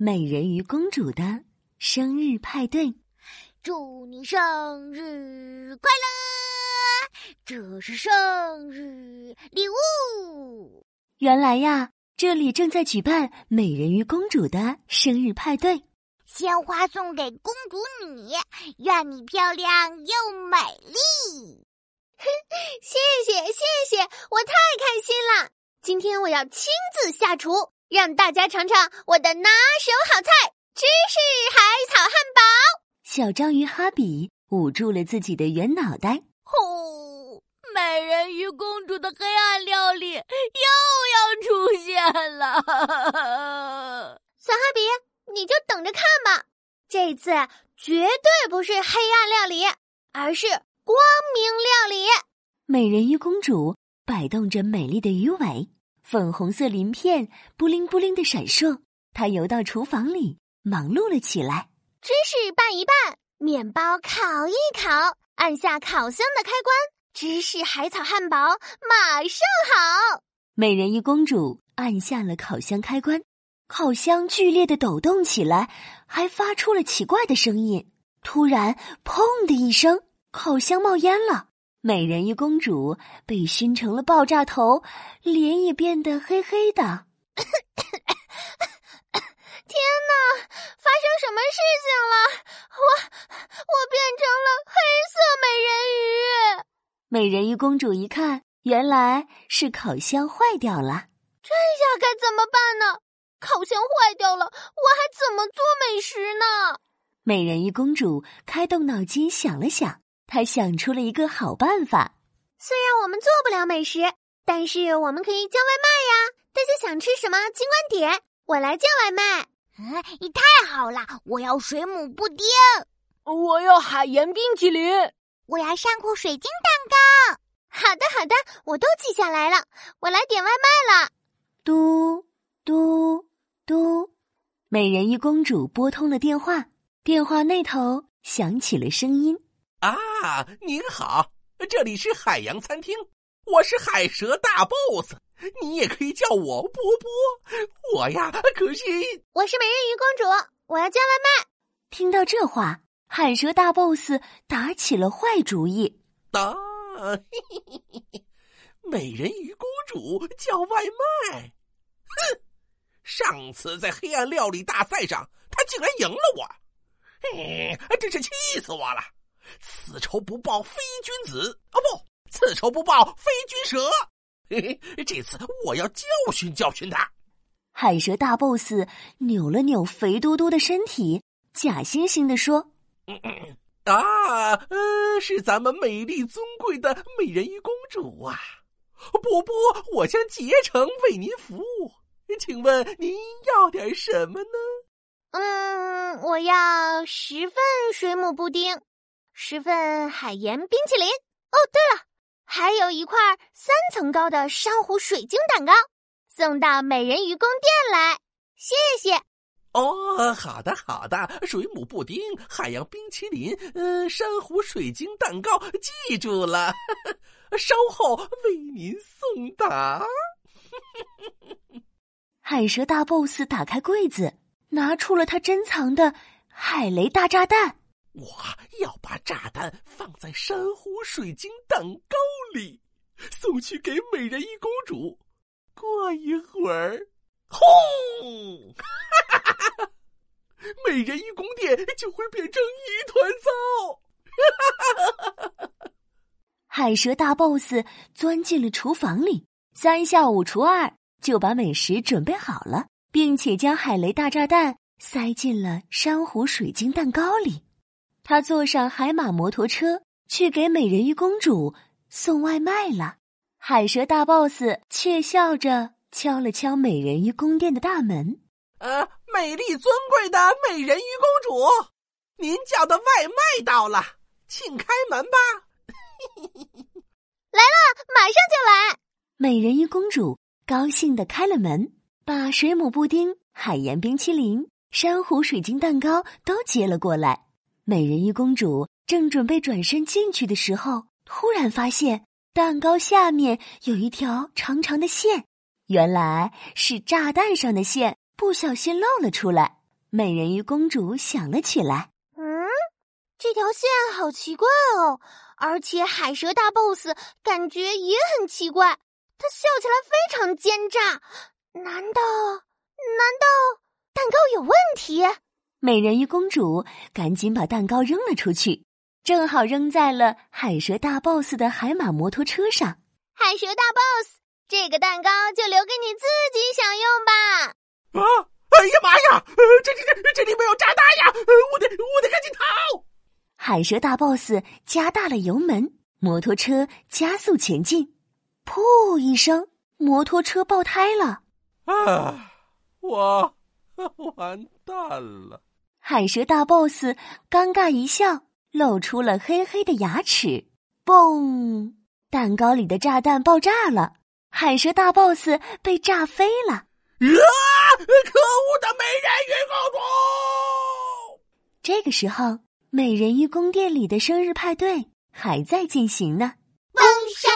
美人鱼公主的生日派对。祝你生日快乐！这是生日礼物。原来呀，这里正在举办美人鱼公主的生日派对。鲜花送给公主你，愿你漂亮又美丽。谢谢谢谢，我太开心了！今天我要亲自下厨，让大家尝尝我的拿手好菜——芝士海草汉堡。小章鱼哈比捂住了自己的圆脑袋。吼！美人鱼公主的黑暗料理又要出现了。小哈比，你就等着看吧，这次绝对不是黑暗料理，而是光明料理。美人鱼公主摆动着美丽的鱼尾，粉红色鳞片布灵布灵的闪烁。他游到厨房里，忙碌了起来。芝士拌一拌，面包烤一烤，按下烤箱的开关，芝士海草汉堡马上好。美人鱼公主按下了烤箱开关，烤箱剧烈的抖动起来，还发出了奇怪的声音。突然，砰的一声，烤箱冒烟了。美人鱼公主被熏成了爆炸头，脸也变得黑黑的。天哪！发生什么事情了？我我变成了黑色美人鱼。美人鱼公主一看，原来是烤箱坏掉了。这下该怎么办呢？烤箱坏掉了，我还怎么做美食呢？美人鱼公主开动脑筋想了想，她想出了一个好办法。虽然我们做不了美食，但是我们可以叫外卖呀！大家想吃什么，尽管点，我来叫外卖。嗯，你太好了！我要水母布丁，我要海盐冰淇淋，我要珊瑚水晶蛋糕。好的，好的，我都记下来了。我来点外卖了。嘟嘟嘟，美人鱼公主拨通了电话，电话那头响起了声音：“啊，您好，这里是海洋餐厅，我是海蛇大 boss。”你也可以叫我波波，我呀可是我是美人鱼公主，我要叫外卖。听到这话，海蛇大 boss 打起了坏主意。啊，美人鱼公主叫外卖，哼！上次在黑暗料理大赛上，她竟然赢了我，嘿，真是气死我了！此仇不报非君子，啊不，此仇不报非君蛇。嘿嘿，这次我要教训教训他。海蛇大 boss 扭了扭肥嘟嘟的身体，假惺惺的说：“啊，呃，是咱们美丽尊贵的美人鱼公主啊！波波，我将竭诚为您服务，请问您要点什么呢？”“嗯，我要十份水母布丁，十份海盐冰淇淋。哦，对了。”还有一块三层高的珊瑚水晶蛋糕，送到美人鱼宫殿来，谢谢。哦，好的好的，水母布丁、海洋冰淇淋、嗯，珊瑚水晶蛋糕，记住了，稍后为您送达。海蛇大 boss 打开柜子，拿出了他珍藏的海雷大炸弹。我要把炸弹放在珊瑚水晶蛋糕里，送去给美人鱼公主。过一会儿，轰！哈哈哈美人鱼宫殿就会变成一团糟。哈哈哈哈海蛇大 boss 钻进了厨房里，三下五除二就把美食准备好了，并且将海雷大炸弹塞进了珊瑚水晶蛋糕里。他坐上海马摩托车去给美人鱼公主送外卖了。海蛇大 boss 窃笑着敲了敲美人鱼宫殿的大门：“呃，美丽尊贵的美人鱼公主，您叫的外卖到了，请开门吧。”来了，马上就来。美人鱼公主高兴的开了门，把水母布丁、海盐冰淇淋、珊瑚水晶蛋糕都接了过来。美人鱼公主正准备转身进去的时候，突然发现蛋糕下面有一条长长的线，原来是炸弹上的线不小心露了出来。美人鱼公主想了起来。嗯，这条线好奇怪哦，而且海蛇大 boss 感觉也很奇怪，他笑起来非常奸诈。难道？难道蛋糕有问题？美人鱼公主赶紧把蛋糕扔了出去，正好扔在了海蛇大 boss 的海马摩托车上。海蛇大 boss，这个蛋糕就留给你自己享用吧。啊！哎呀妈呀！这这这这里面有炸弹呀！我得我得赶紧逃！海蛇大 boss 加大了油门，摩托车加速前进。噗一声，摩托车爆胎了。啊！我完蛋了！海蛇大 boss 尴尬一笑，露出了黑黑的牙齿。嘣！蛋糕里的炸弹爆炸了，海蛇大 boss 被炸飞了。啊！可恶的美人鱼公主！这个时候，美人鱼宫殿里的生日派对还在进行呢。风收